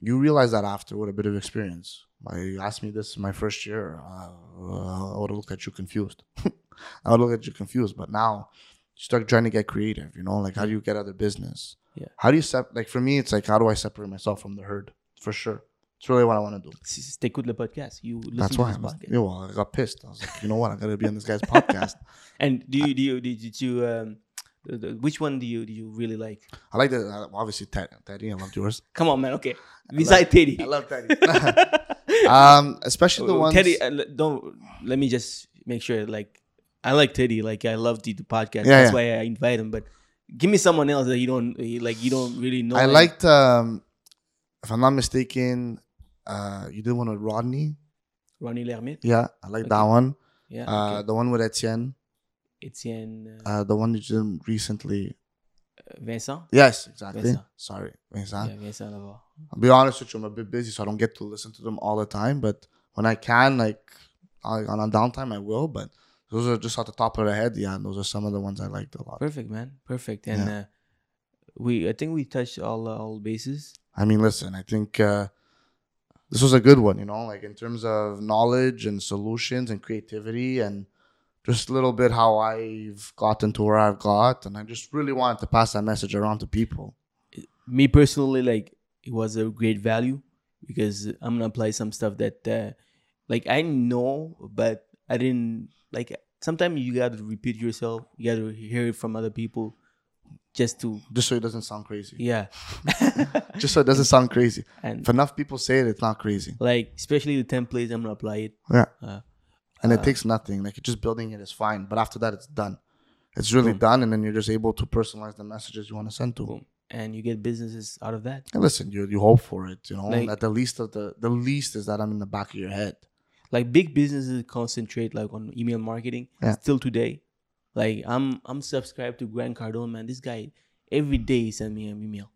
you realize that after with a bit of experience. Like you asked me this my first year, uh, I would look at you confused. [laughs] I would look at you confused. But now you start trying to get creative. You know, like how do you get out other business? Yeah. How do you sep- like for me? It's like how do I separate myself from the herd? For sure, it's really what I want to do. Si si t'écoutes le podcast, you listen That's to why. this was, podcast. yeah, well, I got pissed. I was like, you know what? I gotta be on this guy's podcast. [laughs] And do you do you did, did you um the, the, which one do you do you really like? I like the uh, obviously Ted, Teddy. I loved yours. Come on, man. Okay, beside Teddy. I love Teddy. [laughs] [laughs] um, especially the ones. Teddy, uh, le- don't let me just make sure. Like, I like Teddy. Like, I love the, the podcast. Yeah, That's yeah. why I invite him. But give me someone else that you don't like. You don't really know. I him. liked, um, if I'm not mistaken, uh, you did one with Rodney. Ronnie Lermite. Yeah, I like Okay. that one. Yeah. Uh, okay. the one with Etienne. Etienne uh, Uh, the one you did recently. Vincent. Yes, exactly. Vincent. Sorry, Vincent. Yeah, Vincent. I'll be honest with you, I'm a bit busy, so I don't get to listen to them all the time. But when I can, like on a downtime, I will. But those are just at the top of the head. Yeah, and those are some of the ones I liked a lot. Perfect, man. Perfect. And Yeah. uh, we, I think we touched all uh, all bases. I mean, listen, I think uh, this was a good one, you know, like in terms of knowledge and solutions and creativity and just a little bit how I've gotten to where I've got. And I just really wanted to pass that message around to people. me personally, like it was a great value because I'm gonna apply some stuff that uh, like I know, but I didn't like. Sometimes you got to repeat yourself. You got to hear it from other people, just to Just so it doesn't sound crazy. yeah. [laughs] Just so it doesn't sound crazy. and If enough people say it, it's not crazy. like especially the templates, I'm gonna apply it. Yeah. Uh, and it takes nothing. Like just building it is fine, but after that, it's done. It's really Boom. done, and then you're just able to personalize the messages you want to send to. boom, and you get businesses out of that. And listen, you you hope for it, you know. Like- at the least of the the least is that I'm in the back of your head. Like big businesses concentrate like on email marketing Yeah. still today. Like i'm i'm subscribed to grant cardone man. This guy every day he send me an email.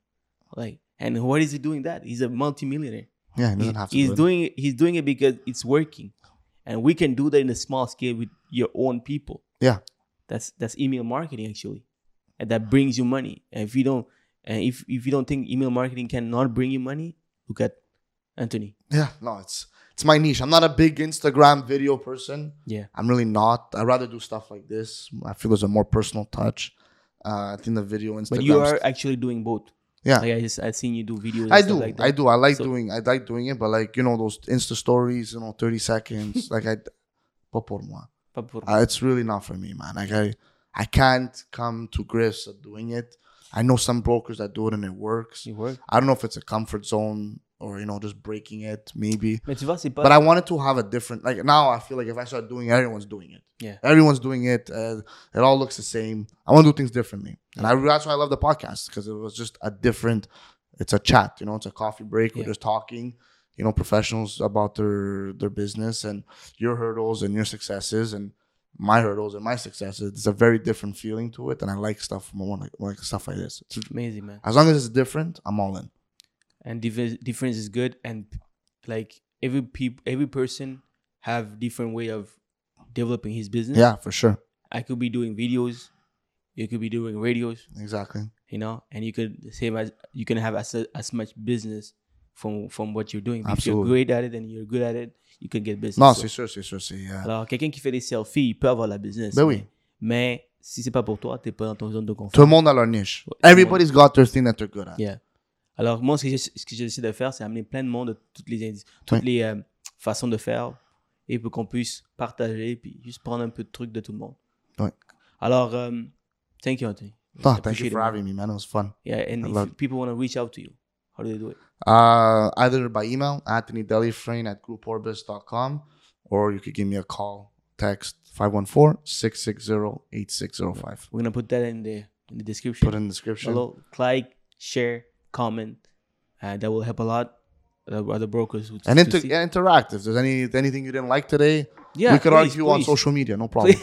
Like and what is he doing that? He's a multimillionaire. Yeah, he He- doesn't have to. he's do it. doing it he's doing it because it's working. And we can do that in a small scale with your own people. Yeah. that's that's email marketing actually. And that brings you money. And if you don't and if if you don't think email marketing cannot bring you money look at anthony. Yeah, no, it's it's my niche. I'm not a big Instagram video person. yeah I'm really not. I rather do stuff like this. I feel there's a more personal touch. Uh, I think the video Instagram. but you are actually doing both yeah. Like I just I seen you do videos. I do, Like. I do. I like So- doing, I like doing it, but like you know those Insta stories, you know, thirty seconds. [laughs] like I, pas pour moi. Pas pour- Uh, it's really not for me, man. Like I, I can't come to grips of doing it. I know some brokers that do it and it works. You work. I don't know if it's a comfort zone or you know just breaking it, maybe. Mais tu vois, c'est pas. But I wanted to have a different. Like now, I feel like if I start doing, it, everyone's doing it. Yeah. everyone's doing it. Uh, it all looks the same. I want to do things differently, and I, that's why I love the podcast because it was just a different. It's a chat, you know. It's a coffee break. We're just talking, you know, professionals about their their business and your hurdles and your successes and my hurdles and my successes. It's a very different feeling to it, and I like stuff more like, like stuff like this. It's, amazing, man. as long as it's different, I'm all in. And difference difference is good. And like every peop every person have different way of developing his business. Yeah, for sure. I could be doing videos. You could be doing radios. Exactly. You know, and you could same as you can have as as much business from from what you're doing. Absolutely. If you're great at it and you're good at it, you can get business. Non, So- c'est sûr, c'est sûr, c'est. euh, Alors, quelqu'un qui fait des selfies, il peut avoir la business. Ben mais, oui. Mais si c'est pas pour toi, t'es pas dans ton zone de confort. Tout le monde a leur niche. Ouais, Everybody's got their thing that they're good at. Yeah. Alors, moi, ce que, j'essaie de faire, c'est amener plein de monde de toutes les, indi- toutes Oui. les euh, façons de faire et pour qu'on puisse partager puis juste prendre un peu de trucs de tout le monde. Ouais. Alors, um, thank you, Anthony. No, thank you for having me, man. It was fun. Yeah, and I if people want to reach out to you, how do they do it? Uh, either by email, Anthony Delifrain at grouporbis.com, or you could give me a call, text 514-660-8605. We're going to put that in the, in the description. Put in the description. Hello, like, share, comment. And that will help a lot. The other brokers who And, inter- see- and interact. If there's any anything you didn't like today, Yeah, we could please, argue on social media. No [laughs] problem.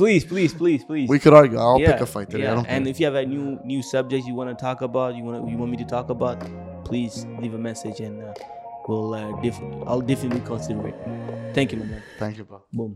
please, please, please, please. We could argue. I'll pick a fight today. I Yeah. And care. if you have a new new subject you want to talk about, you want you want me to talk about, please leave a message and uh, we'll uh, diff- I'll definitely consider it. Thank you, man. Thank you, bro. Boom.